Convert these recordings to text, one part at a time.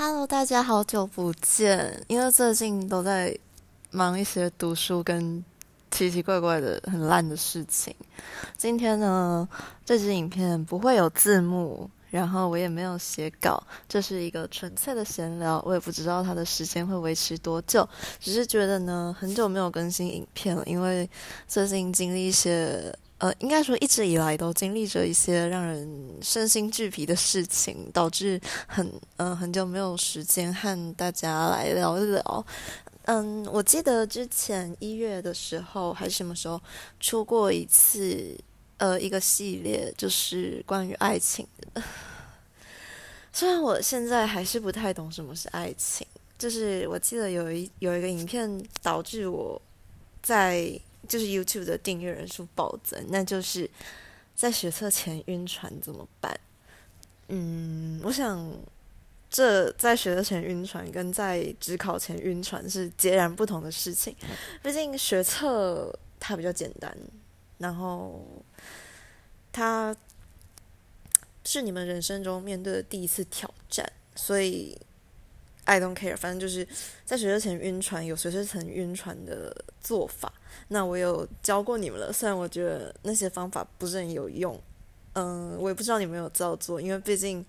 Hello，大家好久不见。因为最近都在忙一些读书跟奇奇怪怪的很烂的事情。今天呢，这支影片不会有字幕，然后我也没有写稿，这是一个纯粹的闲聊。我也不知道它的时间会维持多久，只是觉得呢，很久没有更新影片了，因为最近经历一些。呃，应该说一直以来都经历着一些让人身心俱疲的事情，导致很嗯很久没有时间和大家来聊一聊。嗯，我记得之前一月的时候还是什么时候出过一次呃一个系列，就是关于爱情的。虽然我现在还是不太懂什么是爱情，就是我记得有一有一个影片导致我在。就是 YouTube 的订阅人数暴增，那就是在学测前晕船怎么办？嗯，我想这在学测前晕船跟在职考前晕船是截然不同的事情。毕竟学测它比较简单，然后它是你们人生中面对的第一次挑战，所以。I don't care，反正就是在学车前晕船，有学车前晕船的做法。那我有教过你们了，虽然我觉得那些方法不是很有用，嗯，我也不知道你们有照做，因为毕竟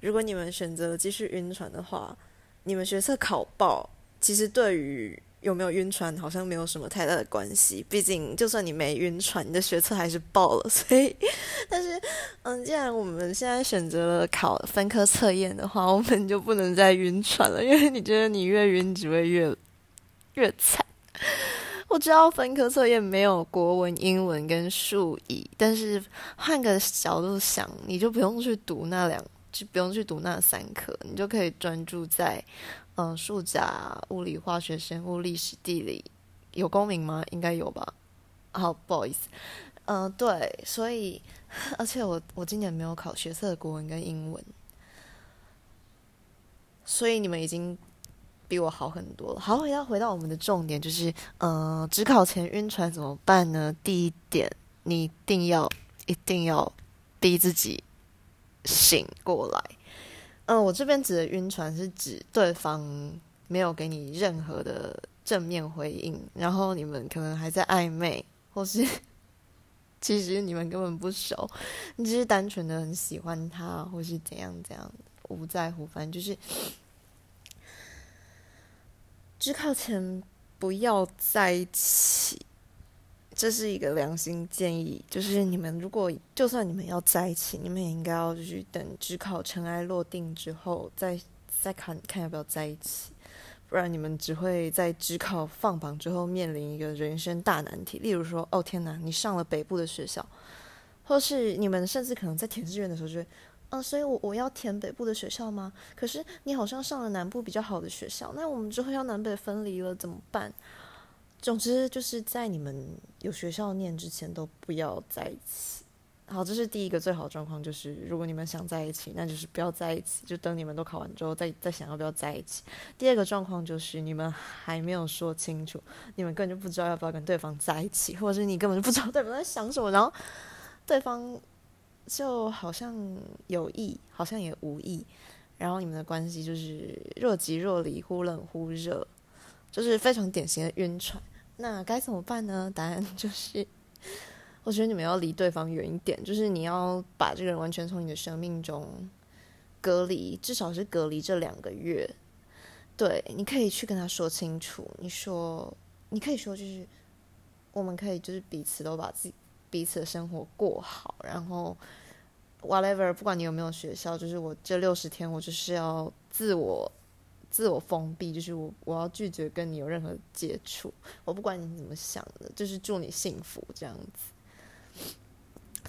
如果你们选择继续晕船的话，你们学测考爆，其实对于。有没有晕船好像没有什么太大的关系，毕竟就算你没晕船，你的学测还是爆了。所以，但是，嗯，既然我们现在选择了考分科测验的话，我们就不能再晕船了，因为你觉得你越晕只会越越惨。我知道分科测验没有国文、英文跟数乙，但是换个角度想，你就不用去读那两，就不用去读那三科，你就可以专注在。嗯，数甲、物理、化学、生物、历史、地理，有公民吗？应该有吧。好，不好意思。嗯，对，所以，而且我我今年没有考学测的国文跟英文，所以你们已经比我好很多了。好，回到回到我们的重点，就是，嗯，只考前晕船怎么办呢？第一点，你一定要一定要逼自己醒过来。嗯，我这边指的晕船是指对方没有给你任何的正面回应，然后你们可能还在暧昧，或是其实你们根本不熟，你只是单纯的很喜欢他，或是怎样怎样，我不在乎，反正就是只靠前不要在一起。这是一个良心建议，就是你们如果就算你们要在一起，你们也应该要就是等只考尘埃落定之后，再再看看要不要在一起，不然你们只会在只考放榜之后面临一个人生大难题。例如说，哦天哪，你上了北部的学校，或是你们甚至可能在填志愿的时候就会，嗯，所以我我要填北部的学校吗？可是你好像上了南部比较好的学校，那我们之后要南北分离了怎么办？总之，就是在你们有学校念之前，都不要在一起。好，这是第一个最好的状况，就是如果你们想在一起，那就是不要在一起，就等你们都考完之后再再想要不要在一起。第二个状况就是你们还没有说清楚，你们根本就不知道要不要跟对方在一起，或者是你根本就不知道对方在想什么，然后对方就好像有意，好像也无意，然后你们的关系就是若即若离，忽冷忽热。就是非常典型的晕船，那该怎么办呢？答案就是，我觉得你们要离对方远一点，就是你要把这个人完全从你的生命中隔离，至少是隔离这两个月。对，你可以去跟他说清楚，你说，你可以说就是，我们可以就是彼此都把自己彼此的生活过好，然后 whatever，不管你有没有学校，就是我这六十天我就是要自我。自我封闭，就是我我要拒绝跟你有任何接触，我不管你怎么想的，就是祝你幸福这样子。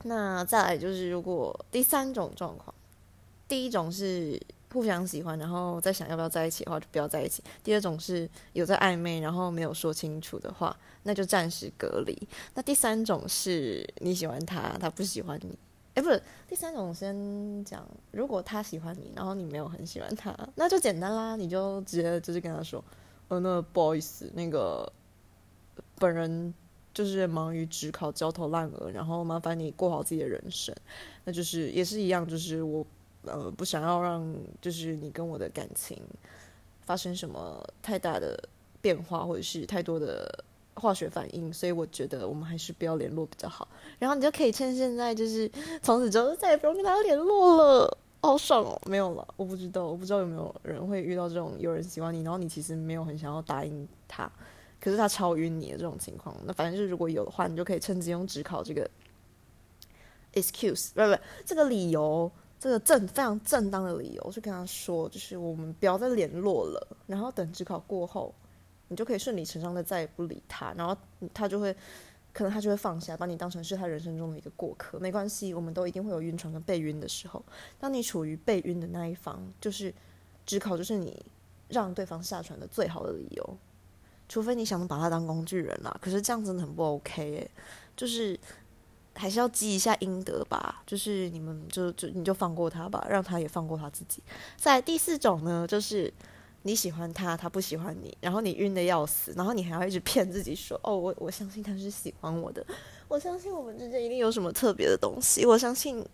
那再来就是，如果第三种状况，第一种是互相喜欢，然后再想要不要在一起的话，就不要在一起；第二种是有在暧昧，然后没有说清楚的话，那就暂时隔离。那第三种是你喜欢他，他不喜欢你。哎，不是，第三种先讲，如果他喜欢你，然后你没有很喜欢他，那就简单啦，你就直接就是跟他说，呃，那不好意思，那个本人就是忙于职考焦头烂额，然后麻烦你过好自己的人生，那就是也是一样，就是我呃不想要让就是你跟我的感情发生什么太大的变化，或者是太多的化学反应，所以我觉得我们还是不要联络比较好。然后你就可以趁现在，就是从此之后再也不用跟他联络了。好爽哦！没有了，我不知道，我不知道有没有人会遇到这种有人喜欢你，然后你其实没有很想要答应他，可是他超晕你的这种情况。那反正就是如果有的话，你就可以趁机用只考这个 excuse，不不，这个理由，这个正非常正当的理由，去跟他说，就是我们不要再联络了，然后等只考过后，你就可以顺理成章的再也不理他，然后他就会。可能他就会放下，把你当成是他人生中的一个过客，没关系，我们都一定会有晕船跟被晕的时候。当你处于被晕的那一方，就是只考就是你让对方下船的最好的理由，除非你想把他当工具人啦。可是这样真的很不 OK 诶，就是还是要积一下阴德吧。就是你们就就你就放过他吧，让他也放过他自己。在第四种呢，就是。你喜欢他，他不喜欢你，然后你晕的要死，然后你还要一直骗自己说：“哦，我我相信他是喜欢我的，我相信我们之间一定有什么特别的东西，我相信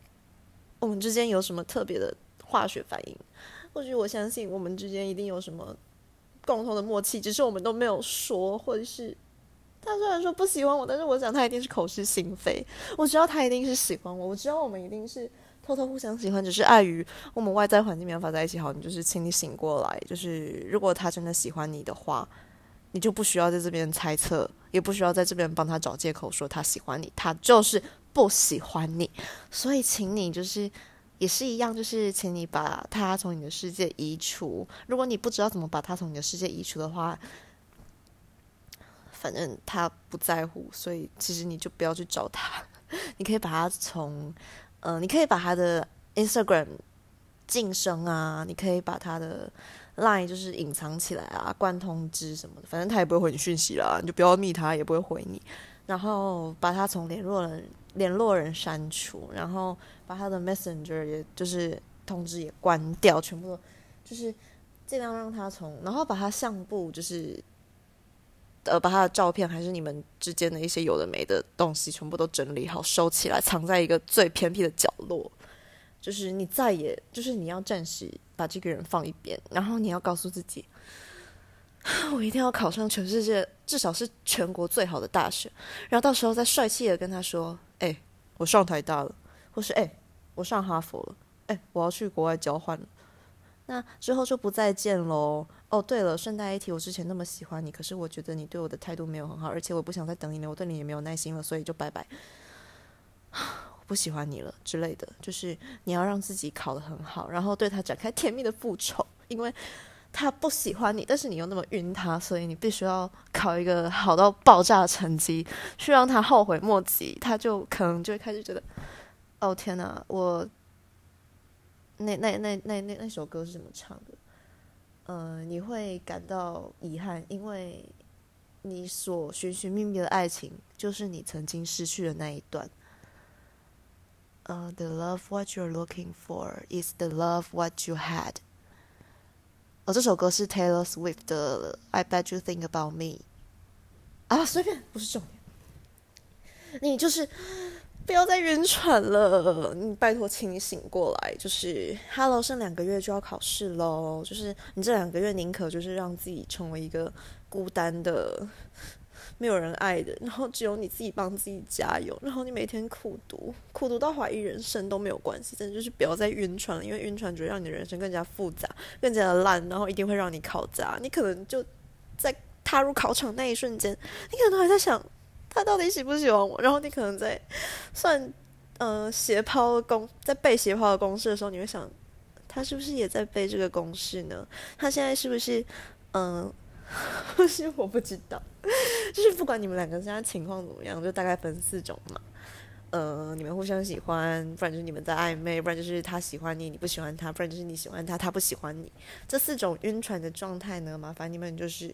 我们之间有什么特别的化学反应，或许我相信我们之间一定有什么共同的默契，只是我们都没有说，或者是他虽然说不喜欢我，但是我想他一定是口是心非，我知道他一定是喜欢我，我知道我们一定是。”偷偷互相喜欢，只是碍于我们外在环境没办法在一起。好，你就是请你醒过来。就是如果他真的喜欢你的话，你就不需要在这边猜测，也不需要在这边帮他找借口说他喜欢你，他就是不喜欢你。所以，请你就是也是一样，就是请你把他从你的世界移除。如果你不知道怎么把他从你的世界移除的话，反正他不在乎，所以其实你就不要去找他。你可以把他从。嗯，你可以把他的 Instagram 晋升啊，你可以把他的 Line 就是隐藏起来啊，关通知什么的，反正他也不会回你讯息啦，你就不要密他，也不会回你。然后把他从联络人联络人删除，然后把他的 Messenger 也就是通知也关掉，全部都就是尽量让他从，然后把他相簿就是。呃，把他的照片还是你们之间的一些有的没的东西，全部都整理好，收起来，藏在一个最偏僻的角落。就是你再也，就是你要暂时把这个人放一边，然后你要告诉自己，我一定要考上全世界，至少是全国最好的大学，然后到时候再帅气的跟他说：“哎，我上台大了，或是哎，我上哈佛了，哎，我要去国外交换了。”那之后就不再见喽。哦，对了，顺带一提，我之前那么喜欢你，可是我觉得你对我的态度没有很好，而且我不想再等你了，我对你也没有耐心了，所以就拜拜。我不喜欢你了之类的，就是你要让自己考得很好，然后对他展开甜蜜的复仇，因为他不喜欢你，但是你又那么晕他，所以你必须要考一个好到爆炸的成绩，去让他后悔莫及，他就可能就会开始觉得，哦天哪，我。那那那那那那首歌是怎么唱的？呃，你会感到遗憾，因为你所寻寻觅觅的爱情，就是你曾经失去的那一段。呃，The love what you're looking for is the love what you had。哦，这首歌是 Taylor Swift 的《I Bet You Think About Me》。啊，随便，不是重点。你就是。不要再晕船了，你拜托，请你醒过来。就是，Hello，剩两个月就要考试喽。就是你这两个月宁可就是让自己成为一个孤单的、没有人爱的，然后只有你自己帮自己加油，然后你每天苦读，苦读到怀疑人生都没有关系。真的就是不要再晕船了，因为晕船只会让你的人生更加复杂、更加的烂，然后一定会让你考砸。你可能就在踏入考场那一瞬间，你可能还在想。他到底喜不喜欢我？然后你可能在算，呃，斜抛的公在背斜抛的公式的时候，你会想，他是不是也在背这个公式呢？他现在是不是，嗯，不是我不知道，就是不管你们两个现在情况怎么样，就大概分四种嘛。呃，你们互相喜欢，不然就是你们在暧昧，不然就是他喜欢你，你不喜欢他，不然就是你喜欢他，他不喜欢你。这四种晕船的状态呢，麻烦你们就是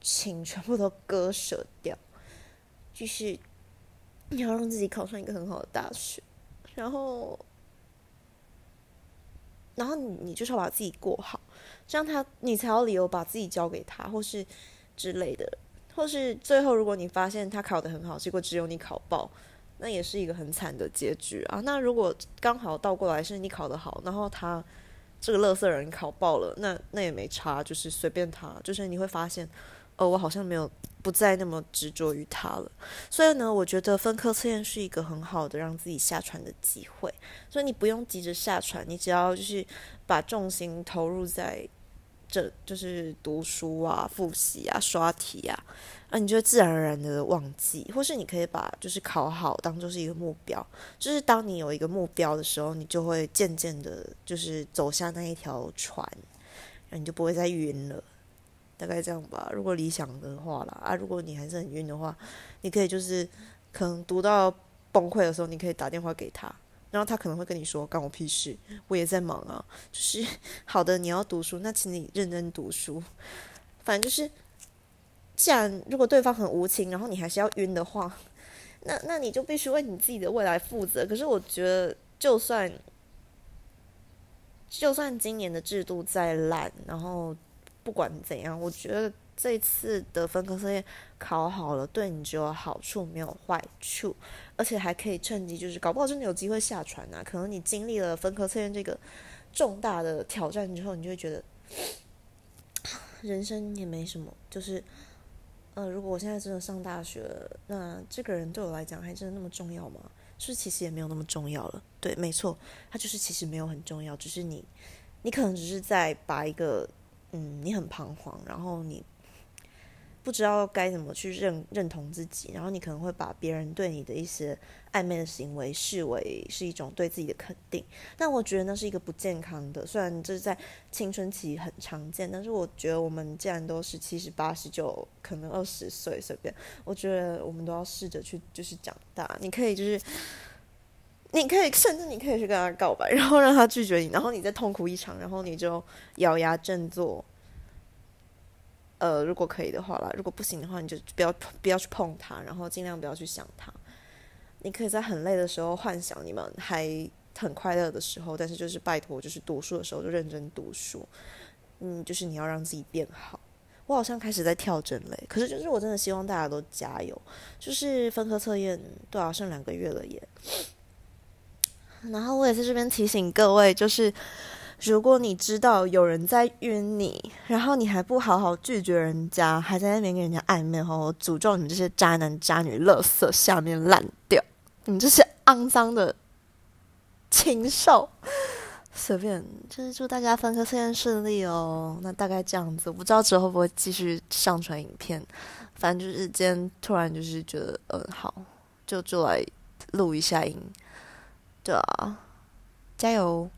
请全部都割舍掉。就是你要让自己考上一个很好的大学，然后，然后你你就是要把自己过好，这样他你才有理由把自己交给他，或是之类的，或是最后如果你发现他考的很好，结果只有你考爆，那也是一个很惨的结局啊。那如果刚好倒过来是你考得好，然后他这个乐色人考爆了，那那也没差，就是随便他，就是你会发现，哦，我好像没有不再那么执着于他了。所以呢，我觉得分科测验是一个很好的让自己下船的机会，所以你不用急着下船，你只要就是把重心投入在。这就是读书啊、复习啊、刷题啊，啊，你就自然而然的忘记，或是你可以把就是考好当做是一个目标，就是当你有一个目标的时候，你就会渐渐的，就是走下那一条船，然后你就不会再晕了，大概这样吧。如果理想的话啦，啊，如果你还是很晕的话，你可以就是可能读到崩溃的时候，你可以打电话给他。然后他可能会跟你说：“关我屁事，我也在忙啊。”就是好的，你要读书，那请你认真读书。反正就是，既然如果对方很无情，然后你还是要晕的话，那那你就必须为你自己的未来负责。可是我觉得，就算就算今年的制度再烂，然后不管怎样，我觉得。这次的分科测验考好了，对你只有好处没有坏处，而且还可以趁机就是搞不好真的有机会下船啊！可能你经历了分科测验这个重大的挑战之后，你就会觉得人生也没什么，就是呃，如果我现在真的上大学，那这个人对我来讲还真的那么重要吗？是不是其实也没有那么重要了？对，没错，他就是其实没有很重要，只是你你可能只是在把一个嗯，你很彷徨，然后你。不知道该怎么去认认同自己，然后你可能会把别人对你的一些暧昧的行为视为是一种对自己的肯定，但我觉得那是一个不健康的。虽然这是在青春期很常见，但是我觉得我们既然都是七十八十九，可能二十岁随便，我觉得我们都要试着去就是长大。你可以就是，你可以甚至你可以去跟他告白，然后让他拒绝你，然后你再痛苦一场，然后你就咬牙振作。呃，如果可以的话啦，如果不行的话，你就不要不要去碰它，然后尽量不要去想它。你可以在很累的时候幻想你们还很快乐的时候，但是就是拜托，就是读书的时候就认真读书。嗯，就是你要让自己变好。我好像开始在跳针嘞，可是就是我真的希望大家都加油。就是分科测验都要剩两个月了耶。然后我也在这边提醒各位，就是。如果你知道有人在晕你，然后你还不好好拒绝人家，还在那边跟人家暧昧，然后诅咒你们这些渣男渣女、垃圾下面烂掉，你们这些肮脏的禽兽，随便，就是祝大家分科测验顺利哦。那大概这样子，我不知道之后会不会继续上传影片，反正就是今天突然就是觉得，嗯，好，就就来录一下音，对啊，加油。